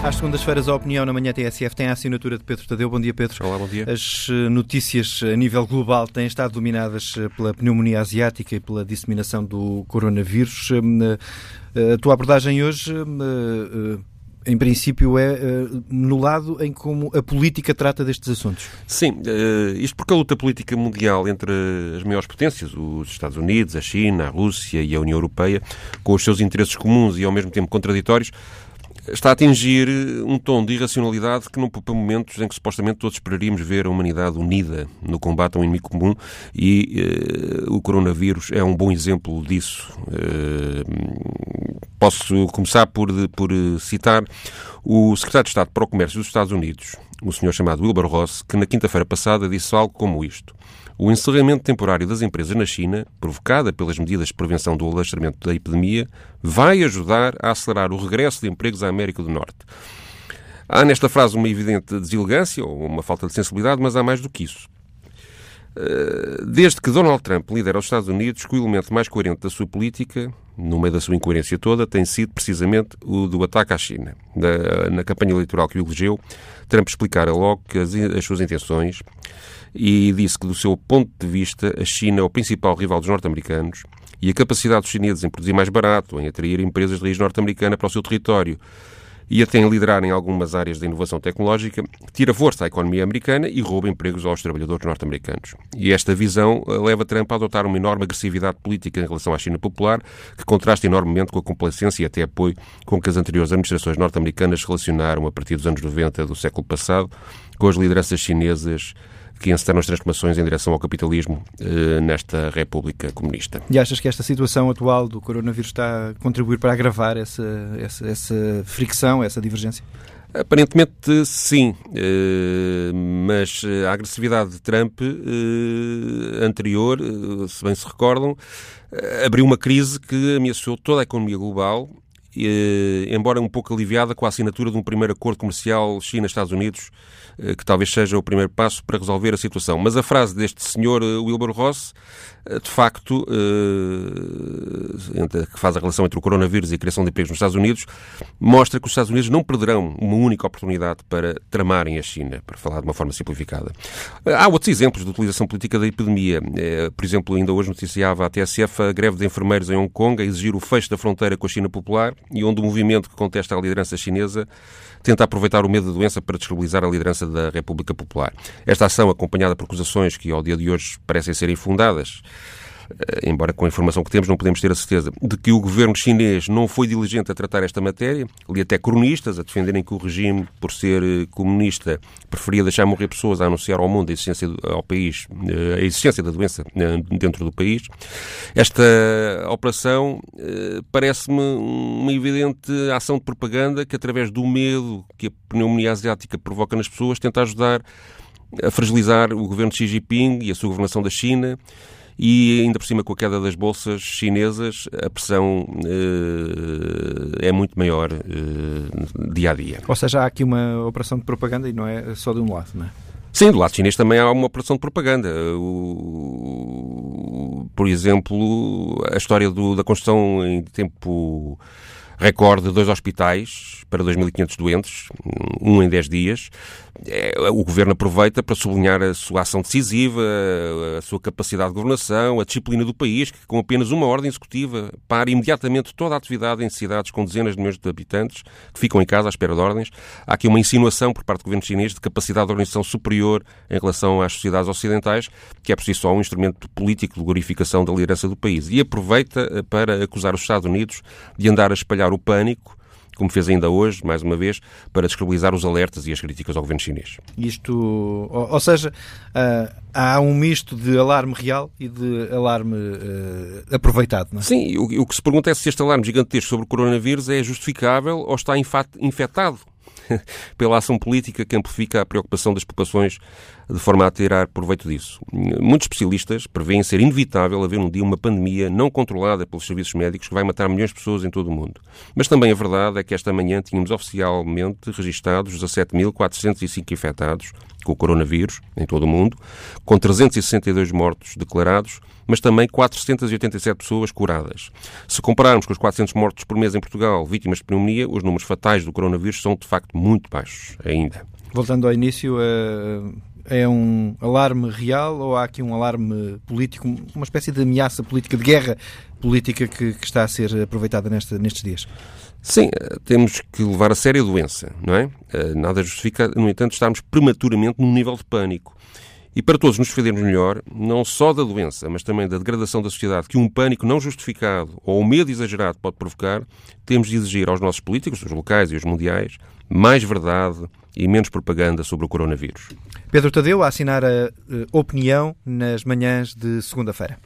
Às segundas-feiras, a opinião na manhã TSF tem a assinatura de Pedro Tadeu. Bom dia, Pedro. Olá, bom dia. As eh, notícias a nível global têm estado dominadas eh, pela pneumonia asiática e pela disseminação do coronavírus. Eh, a tua abordagem hoje, em princípio, é no lado em como a política trata destes assuntos. Sim, isto porque a luta política mundial entre as maiores potências, os Estados Unidos, a China, a Rússia e a União Europeia, com os seus interesses comuns e ao mesmo tempo contraditórios, está a atingir um tom de irracionalidade que não poupa momentos em que supostamente todos esperaríamos ver a humanidade unida no combate a um inimigo comum e uh, o coronavírus é um bom exemplo disso. Uh, posso começar por, por citar o secretário de Estado para o Comércio dos Estados Unidos, o senhor chamado Wilbur Ross, que na quinta-feira passada disse algo como isto. O encerramento temporário das empresas na China, provocada pelas medidas de prevenção do alastramento da epidemia, vai ajudar a acelerar o regresso de empregos à América do Norte. Há nesta frase uma evidente deselegância ou uma falta de sensibilidade, mas há mais do que isso. Eh, desde que Donald Trump lidera os Estados Unidos, o elemento mais coerente da sua política, no meio da sua incoerência toda, tem sido precisamente o do ataque à China. Na, campanha eleitoral que o elegeu, Trump explicara logo as, as suas intenções e disse que, do seu ponto de vista, a China é o principal rival dos norte-americanos e a capacidade dos chineses em produzir mais barato, em atrair empresas de raiz norte-americana para o seu território e até em liderar em algumas áreas da inovação tecnológica, tira força à economia americana e rouba empregos aos trabalhadores norte-americanos. E esta visão eh, leva Trump a adotar uma enorme agressividade política em relação à China popular, que contrasta enormemente com a complacência e até apoio com que as anteriores administrações norte-americanas relacionaram a partir dos anos 90 do século passado com as lideranças chinesas que encetaram as transformações em direção ao capitalismo eh, nesta República Comunista. E achas que esta situação atual do coronavírus está a contribuir para agravar essa, essa, essa fricção, essa divergência? Aparentemente sim, eh, mas a agressividade de Trump eh, anterior, se bem se recordam, abriu uma crise que ameaçou toda a economia global, embora um pouco aliviada com a assinatura de um primeiro acordo comercial China-Estados Unidos eh, que talvez seja o primeiro passo para resolver a situação. Mas a frase deste senhor eh, Wilbur Ross, eh, de facto, que faz a relação entre o coronavírus e a criação de empregos nos Estados Unidos, mostra que os Estados Unidos não perderão uma única oportunidade para tramarem a China, para falar de uma forma simplificada. Há outros exemplos de utilização política da epidemia. Por exemplo, ainda hoje noticiava a TSF a greve de enfermeiros em Hong Kong a exigir o fecho da fronteira com a China popular e onde o movimento que contesta a liderança chinesa tenta aproveitar o medo da doença para descredibilizar a liderança da República Popular. Esta ação, acompanhada por acusações que ao dia de hoje parecem ser infundadas, eh, embora com a informação que temos não podemos ter a certeza, de que o governo chinês não foi diligente a tratar esta matéria. Li até cronistas a defenderem que o regime, por ser eh, comunista, preferia deixar morrer pessoas a anunciar ao mundo a existência ao país, eh, a existência da doença dentro do país. Esta operação parece-me uma evidente ação de propaganda que, através do medo que a pneumonia asiática provoca nas pessoas, tenta ajudar a fragilizar o governo de Xi Jinping e a sua governação da China e ainda por cima com a queda das bolsas chinesas a pressão uh, é muito maior uh, dia a dia. Ou seja, há aqui uma operação de propaganda e não é só de um lado, não é? Sim, do lado chinês também há uma operação de propaganda. O, por exemplo, a história do, da construção em tempo recorde de dois hospitais para 2.500 doentes, um em 10 dias. É, o Governo aproveita para sublinhar a sua ação decisiva, a sua capacidade de governação, a disciplina do país, que com apenas uma ordem executiva para imediatamente toda a atividade em cidades com dezenas de milhões de habitantes que ficam em casa à espera de ordens. Há aqui uma insinuação por parte do Governo chinês de capacidade de organização superior em relação às sociedades ocidentais, que é por si só um instrumento político de glorificação da liderança do país. E aproveita eh, para acusar os Estados Unidos de andar a espalhar o pânico como fez ainda hoje, mais uma vez, para descredibilizar os alertas e as críticas ao governo chinês. Isto, ou, ou seja, uh, há um misto de alarme real e de alarme uh, aproveitado, não é? Sim, o, o, que se pergunta é se este alarme gigantesco sobre o coronavírus é justificável ou está infectado pela ação política que amplifica a preocupação das populações de forma a tirar proveito disso. Muitos especialistas prevêem ser inevitável haver um dia uma pandemia não controlada pelos serviços médicos que vai matar milhões de pessoas em todo o mundo. Mas também a verdade é que esta manhã tínhamos oficialmente registados 17.405 infectados, com o coronavírus em todo o mundo, com 362 mortos declarados, mas também 487 pessoas curadas. Se compararmos com os 400 mortos por mês em Portugal, vítimas de pneumonia, os números fatais do coronavírus são de facto muito baixos ainda. Voltando ao início, é um alarme real ou há aqui um alarme político, uma espécie de ameaça política, de guerra política que, que está a ser aproveitada nesta, nestes dias? Sim, temos que levar a sério a doença, não é? Eh, nada justifica, no entanto, estarmos prematuramente num nível de pânico. E para todos nos defendermos melhor, não só da doença, mas também da degradação da sociedade que um pânico não justificado ou um medo exagerado pode provocar, temos de exigir aos nossos políticos, os locais e os mundiais, mais verdade e menos propaganda sobre o coronavírus. Pedro Tadeu a assinar a uh, opinião nas manhãs de segunda-feira.